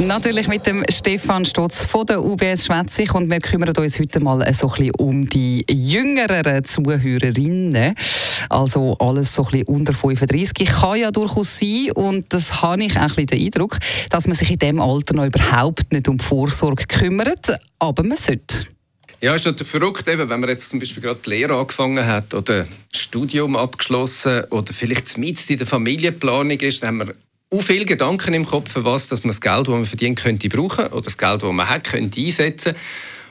Natürlich mit dem Stefan Stotz von der UBS schwätze und wir kümmern uns heute mal so ein bisschen um die jüngeren Zuhörerinnen. Also alles so ein bisschen unter 35. Kann ja durchaus sein und das habe ich auch ein den Eindruck, dass man sich in diesem Alter noch überhaupt nicht um Vorsorge kümmert, aber man sollte. Ja, ist natürlich verrückt, eben, wenn man jetzt zum Beispiel gerade die Lehre angefangen hat oder das Studium abgeschlossen oder vielleicht mit in der Familienplanung ist, dann haben wir auch viele Gedanken im Kopf, was dass man das Geld, das man verdient, könnte brauchen oder das Geld, das man hat, könnte einsetzen.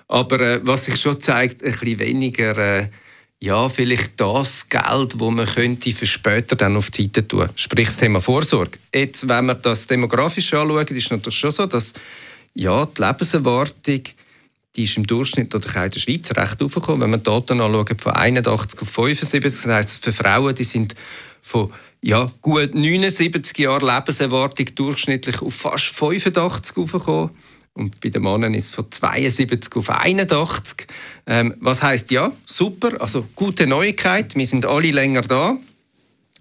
Aber äh, was sich schon zeigt, ein bisschen weniger, äh, ja, vielleicht das Geld, das man könnte für später dann auf die Seite tun. Sprich das Thema Vorsorge. Jetzt, wenn wir das demografisch anschauen, ist es natürlich schon so, dass ja, die Lebenserwartung die ist im Durchschnitt oder in der Schweiz recht aufgekommen. Wenn man die Daten anschaut, von 81 auf 75, das heisst, für Frauen, die sind von ja, gut 79 Jahre Lebenserwartung durchschnittlich auf fast 85 aufgekommen. Und bei den Männern ist es von 72 auf 81. Ähm, was heißt ja, super, also gute Neuigkeit, wir sind alle länger da.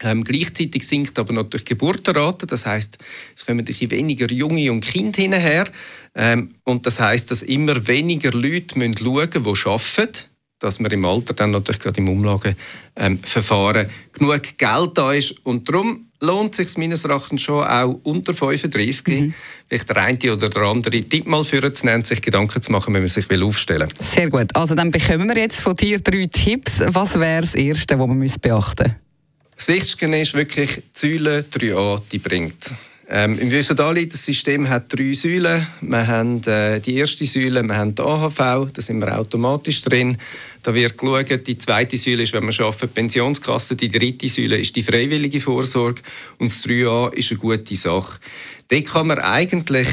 Ähm, gleichzeitig sinkt aber natürlich die Geburtenrate, das heißt, es kommen natürlich weniger Junge und Kinder hinterher. Ähm, und das heißt, dass immer weniger Leute müssen schauen müssen, die arbeiten dass man im Alter dann natürlich gerade im Umlageverfahren ähm, genug Geld da ist. Und darum lohnt es sich meines Erachtens schon auch unter 35, mhm. vielleicht der eine oder der andere Tipp mal für zu nennen, sich Gedanken zu machen, wenn man sich will aufstellen will. Sehr gut. Also dann bekommen wir jetzt von dir drei Tipps. Was wäre das Erste, was man beachten müsste? Das Wichtigste ist wirklich, die Säule 3a, die bringt. Ähm, Im Vösodali-System hat drei Säulen. Wir haben äh, die erste Säule, wir haben die AHV, da sind wir automatisch drin. Da wird geschaut, die zweite Säule ist, wenn wir arbeiten, die Pensionskasse, die dritte Säule ist die freiwillige Vorsorge und das 3a ist eine gute Sache. Dort kann man eigentlich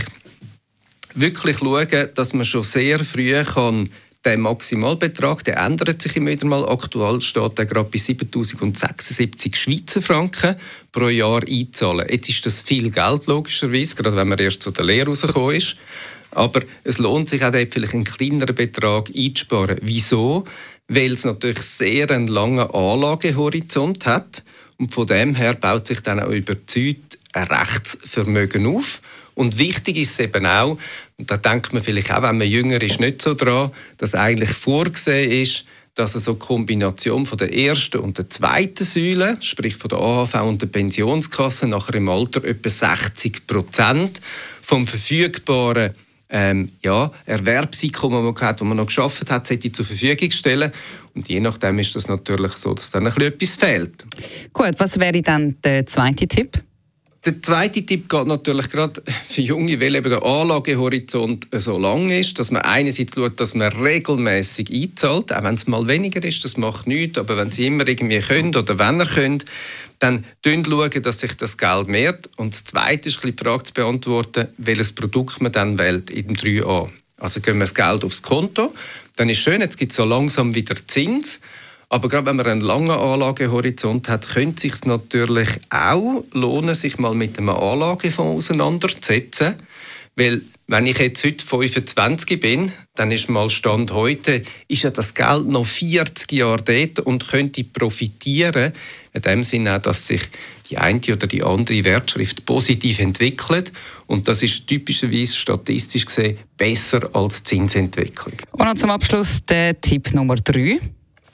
wirklich schauen, dass man schon sehr früh kann der Maximalbetrag der ändert sich immer wieder mal. Aktuell steht er gerade bei 7076 Schweizer Franken pro Jahr einzahlen. Jetzt ist das viel Geld, logischerweise, gerade wenn man erst zu der Lehre rausgekommen ist. Aber es lohnt sich auch dort vielleicht einen kleineren Betrag einzusparen. Wieso? Weil es natürlich sehr einen langen Anlagehorizont hat. Und von dem her baut sich dann auch über die Zeit ein Rechtsvermögen auf. Und wichtig ist es eben auch, und da denkt man vielleicht auch, wenn man jünger ist, nicht so dran, dass eigentlich vorgesehen ist, dass so eine Kombination von der ersten und der zweiten Säule, sprich von der AHV und der Pensionskasse, nachher im Alter etwa 60 Prozent vom verfügbaren ähm, ja, Erwerbseinkommen, das man man noch geschafft hat, sollte zur Verfügung stellen. Und je nachdem ist das natürlich so, dass dann ein etwas fehlt. Gut, was wäre dann der zweite Tipp? Der zweite Tipp geht natürlich gerade für Junge, weil eben der Anlagehorizont so lang ist, dass man einerseits schaut, dass man regelmäßig einzahlt, auch wenn es mal weniger ist, das macht nichts, aber wenn sie immer irgendwie können oder wenn er könnt, dann schauen, dass sich das Geld mehrt. Und das Zweite ist die Frage zu beantworten, welches Produkt man dann wählt in dem 3a. Also geben wir das Geld aufs Konto, dann ist schön, jetzt gibt es so langsam wieder Zins, aber gerade wenn man einen langen Anlagehorizont hat, könnte es sich natürlich auch lohnen, sich mal mit einem Anlagefonds auseinanderzusetzen. Weil wenn ich jetzt heute 25 bin, dann ist mal Stand heute, ist ja das Geld noch 40 Jahre dort und könnte profitieren. In dem Sinne auch, dass sich die eine oder die andere Wertschrift positiv entwickelt. Und das ist typischerweise statistisch gesehen besser als Zinsentwicklung. Und noch zum Abschluss der Tipp Nummer 3.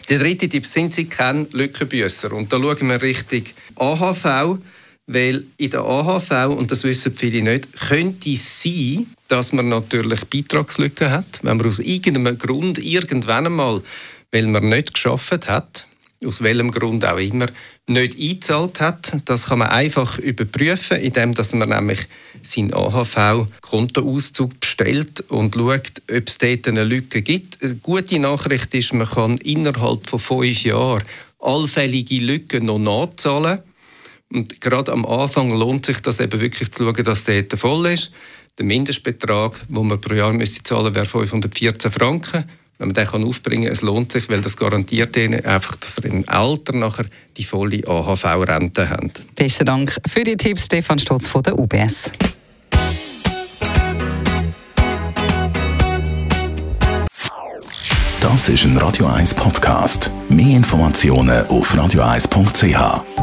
Der dritte Tipp sind Sie kein Lückenbüsser. Und da schauen wir richtig AHV, weil in der AHV, und das wissen viele nicht, könnte es sein, dass man natürlich Beitragslücken hat, wenn man aus irgendeinem Grund irgendwann einmal, weil man nicht geschafft hat, aus welchem Grund auch immer, nicht eingezahlt hat. Das kann man einfach überprüfen, indem man nämlich seinen AHV-Kontoauszug bestellt und schaut, ob es dort eine Lücke gibt. Eine gute Nachricht ist, man kann innerhalb von fünf Jahren allfällige Lücken noch nachzahlen. Und gerade am Anfang lohnt sich das eben wirklich zu schauen, dass der voll ist. Der Mindestbetrag, den man pro Jahr müsste zahlen wäre 514 Franken wenn man den kann aufbringen kann, es lohnt sich, weil das garantiert ihnen einfach, dass sie im Alter nachher die volle AHV-Rente haben. Besten Dank für die Tipps, Stefan Stotz von der UBS. Das ist ein Radio 1 Podcast. Mehr Informationen auf radio1.ch.